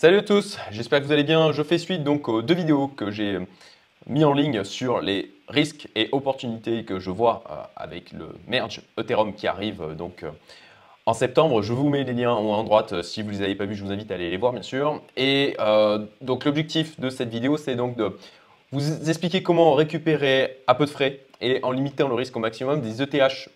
Salut à tous, j'espère que vous allez bien. Je fais suite donc aux deux vidéos que j'ai mis en ligne sur les risques et opportunités que je vois euh, avec le merge Ethereum qui arrive euh, donc euh, en septembre. Je vous mets les liens en droite. Si vous ne les avez pas vus, je vous invite à aller les voir bien sûr. Et donc l'objectif de cette vidéo, c'est donc de vous expliquer comment récupérer à peu de frais et en limitant le risque au maximum des ETH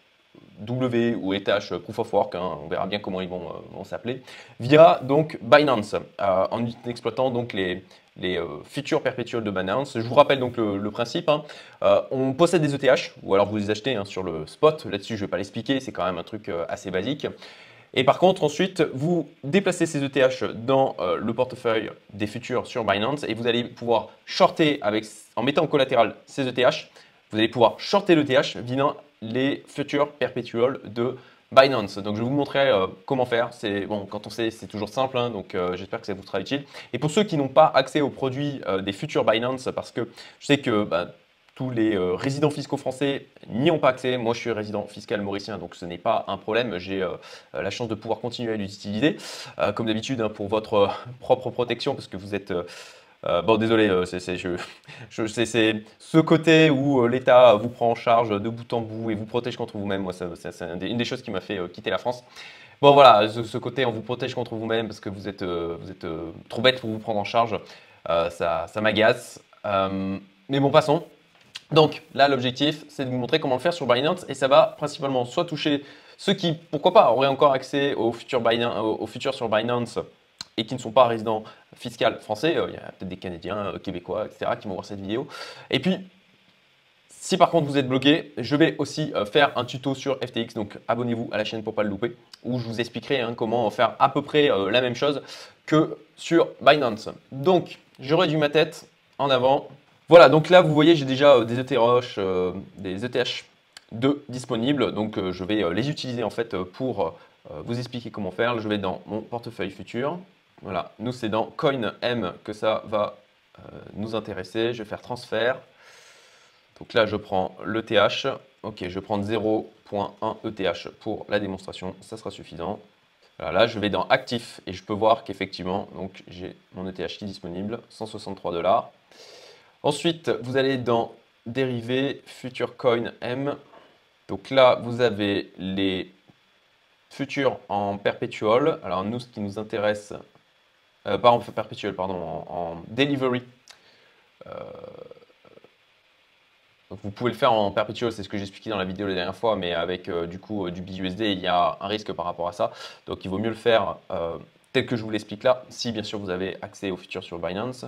W ou ETH Proof of Work, hein, on verra bien comment ils vont, euh, s'appeler, via donc Binance, euh, en exploitant donc les, les euh, features perpétuelles de Binance. Je vous rappelle donc le, principe. Hein. on possède des ETH, ou alors vous les achetez hein, sur le spot. Là-dessus, je ne vais pas l'expliquer, c'est quand même un truc assez basique. Et par contre, ensuite, vous déplacez ces ETH dans le portefeuille des futurs sur Binance et vous allez pouvoir shorter avec, en mettant en collatéral ces ETH. Vous allez pouvoir shorter l'ETH les futurs perpetuals de Binance. Donc je vais vous montrer euh, comment faire. C'est bon, quand on sait, c'est toujours simple. Hein, donc euh, j'espère que ça vous sera utile. Et pour ceux qui n'ont pas accès aux produits euh, des futurs Binance, parce que je sais que bah, tous les résidents fiscaux français n'y ont pas accès. Moi, je suis résident fiscal mauricien, donc ce n'est pas un problème. J'ai la chance de pouvoir continuer à l'utiliser, comme d'habitude, hein, pour votre propre protection, parce que vous êtes euh, bon, désolé, euh, c'est ce côté où euh, l'État vous prend en charge de bout en bout et vous protège contre vous-même. Moi, c'est une des choses qui m'a fait quitter la France. Bon, voilà, ce, côté on vous protège contre vous-même parce que vous êtes, vous êtes trop bête pour vous prendre en charge, ça, ça m'agace. mais bon, passons. Donc là, l'objectif, c'est de vous montrer comment le faire sur Binance et ça va principalement soit toucher ceux qui, pourquoi pas, auraient encore accès au futur, Binance, au futur sur Binance et qui ne sont pas résidents fiscaux français, euh, il y a peut-être des Canadiens, euh, Québécois, etc., qui vont voir cette vidéo. Et puis, si par contre vous êtes bloqué, je vais aussi euh, faire un tuto sur FTX, donc abonnez-vous à la chaîne pour pas le louper, où je vous expliquerai hein, comment faire à peu près la même chose que sur Binance. Donc, je réduis ma tête en avant. Voilà, donc là vous voyez j'ai déjà des ETH, des ETH 2 disponibles, donc je vais les utiliser en fait pour vous expliquer comment faire. Je vais dans mon portefeuille futur. Voilà, nous c'est dans CoinM que ça va euh, nous intéresser. Je vais faire transfert. Donc là, je prends l'ETH. Ok, je vais prendre 0.1 ETH pour la démonstration. Ça sera suffisant. Là, je vais dans actif et je peux voir qu'effectivement, donc j'ai mon ETH qui est disponible, 163 dollars. Ensuite, vous allez dans dérivé future coin M. Donc là, vous avez les futurs en perpétuel. Alors nous, ce qui nous intéresse, euh, pas en perpétuel, pardon, en, delivery. Euh, vous pouvez le faire en perpétuel, c'est ce que j'ai expliqué dans la vidéo la dernière fois, mais avec euh, du coup du BUSD, il y a un risque par rapport à ça. Donc il vaut mieux le faire tel que je vous l'explique là, si bien sûr vous avez accès aux features sur Binance.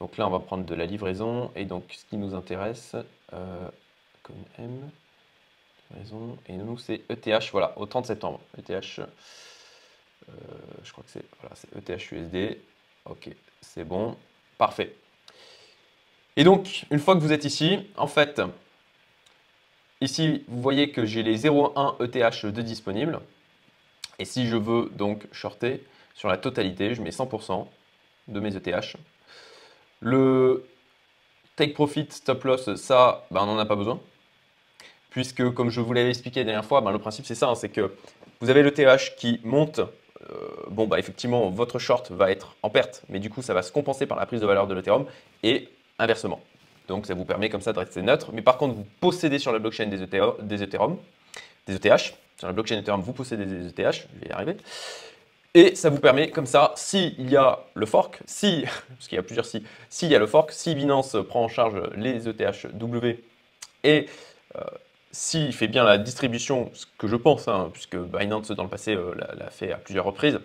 Donc là, on va prendre de la livraison, et donc ce qui nous intéresse, M, livraison, et nous c'est ETH, voilà, au 30 septembre. ETH, je crois que c'est voilà, ETH USD. Ok, c'est bon. Parfait. Et donc, une fois que vous êtes ici, en fait, ici, vous voyez que j'ai les 0,1 ETH de disponibles. Et si je veux donc shorter sur la totalité, je mets 100% de mes ETH. Le take profit, stop loss, ça, ben, on n'en a pas besoin. Puisque, comme je vous l'avais expliqué la dernière fois, ben, le principe c'est ça, hein, c'est que vous avez l'ETH qui monte euh, bon, bah, effectivement, votre short va être en perte, mais du coup, ça va se compenser par la prise de valeur de l'Ethereum et inversement. Donc, ça vous permet comme ça de rester neutre. Mais par contre, vous possédez sur la blockchain des, des Ethereum, des ETH. Sur la blockchain Ethereum, vous possédez des ETH, je vais y arriver. Et ça vous permet comme ça, s'il y a le fork, si, parce qu'il y a plusieurs si, s'il y a le fork, si Binance prend en charge les ETH W et euh, s'il fait bien la distribution, ce que je pense, hein, puisque Binance dans le passé euh, l'a fait à plusieurs reprises,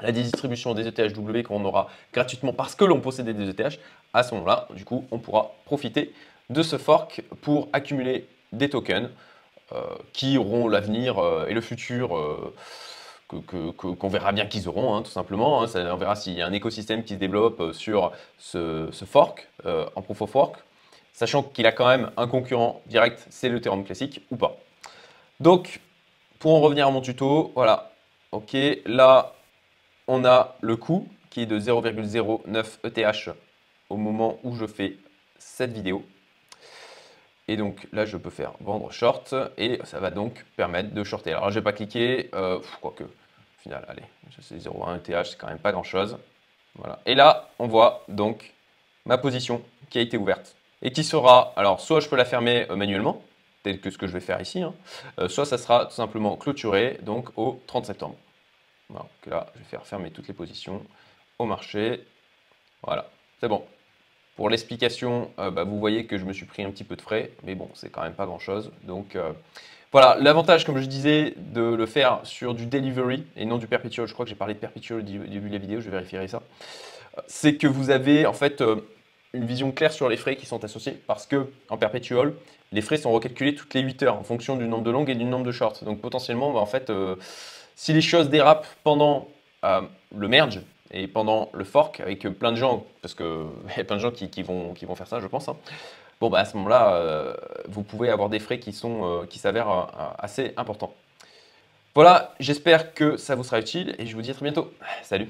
la distribution des ETHW qu'on aura gratuitement parce que l'on possédait des ETH, à ce moment-là, du coup, on pourra profiter de ce fork pour accumuler des tokens euh, qui auront l'avenir euh, et le futur qu'on verra bien qu'ils auront, hein, tout simplement. Hein. on verra s'il y a un écosystème qui se développe sur ce, ce fork en proof of work sachant qu'il a quand même un concurrent direct, c'est le l'Ethereum classique ou pas. Donc, pour en revenir à mon tuto, voilà, ok, là, on a le coût qui est de 0,09 ETH au moment où je fais cette vidéo. Et donc là, je peux faire vendre short et ça va donc permettre de shorter. Alors, je vais pas cliquer, euh, quoique, au final, allez, c'est 0,1 ETH, c'est quand même pas grand chose. Voilà. Et là, on voit donc ma position qui a été ouverte et qui sera, alors soit je peux la fermer euh, manuellement, tel que ce que je vais faire ici, hein, euh, soit ça sera tout simplement clôturé donc au 30 septembre. Donc là, je vais faire fermer toutes les positions au marché. Voilà, c'est bon. Pour l'explication, euh, bah, vous voyez que je me suis pris un petit peu de frais, mais bon, c'est quand même pas grand-chose. Donc voilà, l'avantage, comme je disais, de le faire sur du delivery et non du perpetual, je crois que j'ai parlé de perpetual au début de la vidéo, je vérifierai ça, c'est que vous avez en fait une vision claire sur les frais qui sont associés parce que en perpetual, les frais sont recalculés toutes les 8 heures en fonction du nombre de longues et du nombre de shorts. Donc potentiellement, bah, en fait, euh, si les choses dérapent pendant euh, le merge et pendant le fork avec plein de gens, parce qu'il y a plein de gens qui, vont, faire ça, je pense. Hein, bon, bah, à ce moment-là, euh, vous pouvez avoir des frais qui sont qui s'avèrent assez importants. Voilà, j'espère que ça vous sera utile et je vous dis à très bientôt. Salut